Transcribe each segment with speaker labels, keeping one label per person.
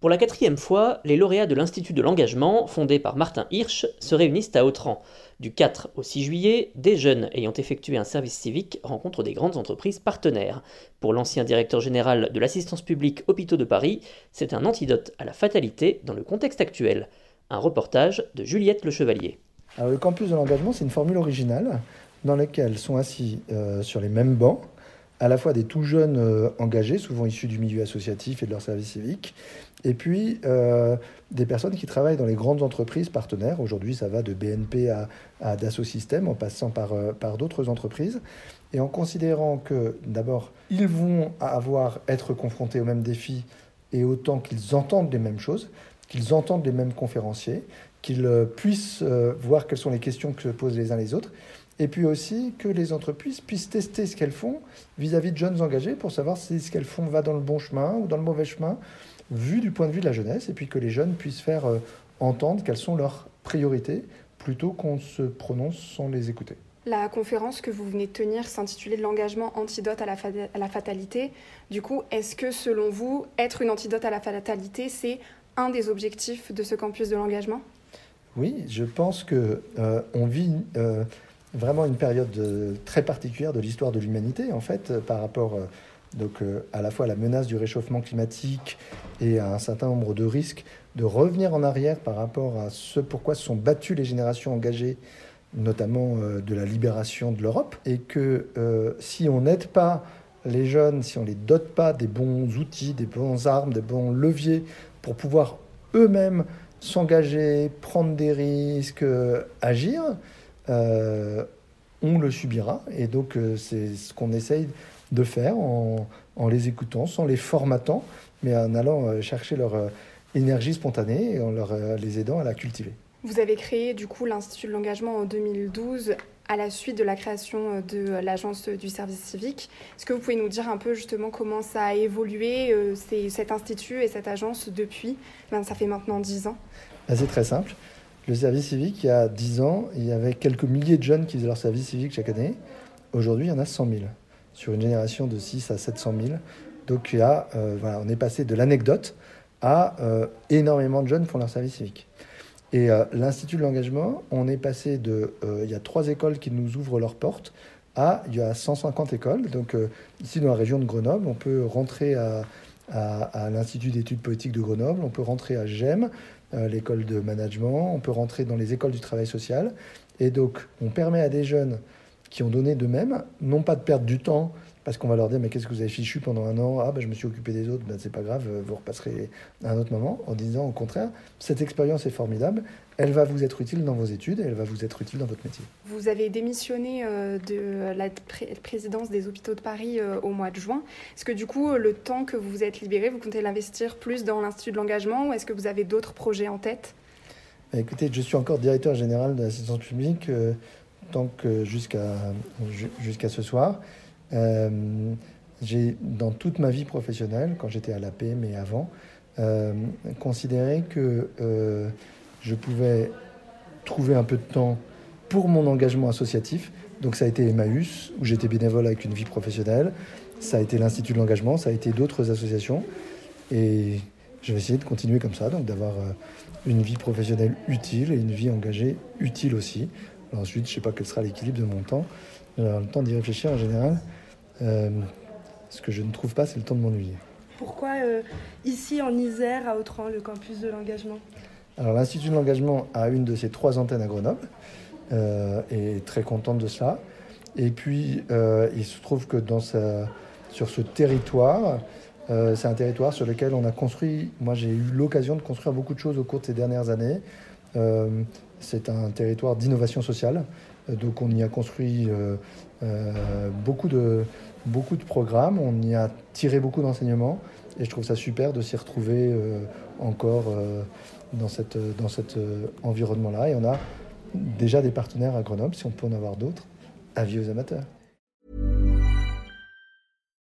Speaker 1: Pour la quatrième fois, les lauréats de l'Institut de l'engagement, fondé par Martin Hirsch, se réunissent à Autran. Du 4 au 6 juillet, des jeunes ayant effectué un service civique rencontrent des grandes entreprises partenaires. Pour l'ancien directeur général de l'assistance publique Hôpitaux de Paris, c'est un antidote à la fatalité dans le contexte actuel. Un reportage de Juliette Le Chevalier.
Speaker 2: Le campus de l'engagement, c'est une formule originale dans laquelle sont assis euh, sur les mêmes bancs à la fois des tout jeunes euh, engagés, souvent issus du milieu associatif et de leur service civique, et puis euh, des personnes qui travaillent dans les grandes entreprises partenaires. Aujourd'hui, ça va de BNP à, Dassault Systèmes, en passant par, euh, par d'autres entreprises. Et en considérant que, d'abord, ils vont avoir, être confrontés aux mêmes défis, et autant qu'ils entendent les mêmes choses, qu'ils entendent les mêmes conférenciers, qu'ils puissent voir quelles sont les questions que se posent les uns les autres, et puis aussi que les entreprises puissent tester ce qu'elles font vis-à-vis de jeunes engagés pour savoir si ce qu'elles font va dans le bon chemin ou dans le mauvais chemin, vu du point de vue de la jeunesse, et puis que les jeunes puissent faire euh, entendre quelles sont leurs priorités plutôt qu'on se prononce sans les écouter.
Speaker 3: La conférence que vous venez de tenir s'intitulait l'engagement antidote à la fatalité. Du coup, est-ce que selon vous, être une antidote à la fatalité, c'est un des objectifs de ce campus de l'engagement?
Speaker 2: Oui, je pense que euh, on vit euh, vraiment une période euh, très particulière de l'histoire de l'humanité, en fait, par rapport à la fois à la menace du réchauffement climatique et à un certain nombre de risques, de revenir en arrière par rapport à ce pourquoi se sont battues les générations engagées, notamment de la libération de l'Europe, et que si on n'aide pas les jeunes, si on les dote pas des bons outils, des bons armes, des bons leviers pour pouvoir eux-mêmes s'engager, prendre des risques, agir, euh, on le subira. Et donc, euh, c'est ce qu'on essaye de faire en, les écoutant, sans les formatant, mais en allant euh, chercher leur énergie spontanée et en leur, les aidant à la cultiver.
Speaker 3: Vous avez créé du coup l'Institut de l'engagement en 2012 à la suite de la création de l'agence du service civique. Est-ce que vous pouvez nous dire un peu justement comment ça a évolué, cet institut et cette agence depuis? Ben, Ça fait maintenant 10 ans.
Speaker 2: Ben, c'est très simple. Le service civique, il y a 10 ans, il y avait quelques milliers de jeunes qui faisaient leur service civique chaque année. Aujourd'hui, il y en a 100 000, sur une génération de 6 à 700 000. Donc euh, on est passé de l'anecdote à euh, énormément de jeunes font leur service civique. Et euh, l'Institut de l'engagement, on est passé de, il y a trois écoles qui nous ouvrent leurs portes, à il y a 150 écoles. Donc ici dans la région de Grenoble, on peut rentrer à, à, à l'Institut d'études politiques de Grenoble, on peut rentrer à GEM, euh, l'école de management, on peut rentrer dans les écoles du travail social. Et donc, on permet à des jeunes qui ont donné d'eux-mêmes, non pas de perdre du temps, parce qu'on va leur dire, mais qu'est-ce que vous avez fichu pendant un an? Ah, ben, je me suis occupé des autres, ben, c'est pas grave, vous repasserez à un autre moment, en disant au contraire, cette expérience est formidable, elle va vous être utile dans vos études elle va vous être utile dans votre métier.
Speaker 3: Vous avez démissionné euh, de la présidence des hôpitaux de Paris euh, au mois de juin. Est-ce que du coup, le temps que vous vous êtes libéré, vous comptez l'investir plus dans l'Institut de l'engagement ou est-ce que vous avez d'autres projets en tête?
Speaker 2: Ben, Écoutez, je suis encore directeur général de l'assistance publique euh, tant que jusqu'à jusqu'à ce soir. J'ai, dans toute ma vie professionnelle, quand j'étais à l'AP, mais avant, considéré que je pouvais trouver un peu de temps pour mon engagement associatif. Donc ça a été Emmaüs, où j'étais bénévole avec une vie professionnelle. Ça a été l'Institut de l'engagement, ça a été d'autres associations. Et je vais essayer de continuer comme ça, donc d'avoir euh, une vie professionnelle utile et une vie engagée utile aussi. ensuite, je ne sais pas quel sera l'équilibre de mon temps. J'aurai le temps d'y réfléchir en général. Euh, ce que je ne trouve pas, c'est le temps de m'ennuyer.
Speaker 3: Pourquoi euh, ici en Isère, à Autran, le campus de l'engagement?
Speaker 2: Alors l'Institut de l'engagement a une de ses trois antennes à Grenoble euh, et est très contente de cela. Et puis il se trouve que dans sur ce territoire, euh, c'est un territoire sur lequel on a construit, moi j'ai eu l'occasion de construire beaucoup de choses au cours de ces dernières années. c'est un territoire d'innovation sociale donc on y a construit beaucoup, de, beaucoup de programmes, on y a tiré beaucoup d'enseignements et je trouve ça super de s'y retrouver encore dans, cette, dans cet environnement-là. Et on a déjà des partenaires à Grenoble, si on peut en avoir d'autres. Avis aux amateurs.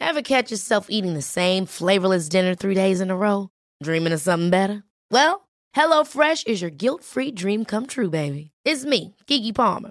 Speaker 4: Ever catch yourself eating the same flavorless dinner three days in a row? Dreaming of something better? Well, HelloFresh is your guilt-free dream come true, baby. It's me, Kiki Palmer.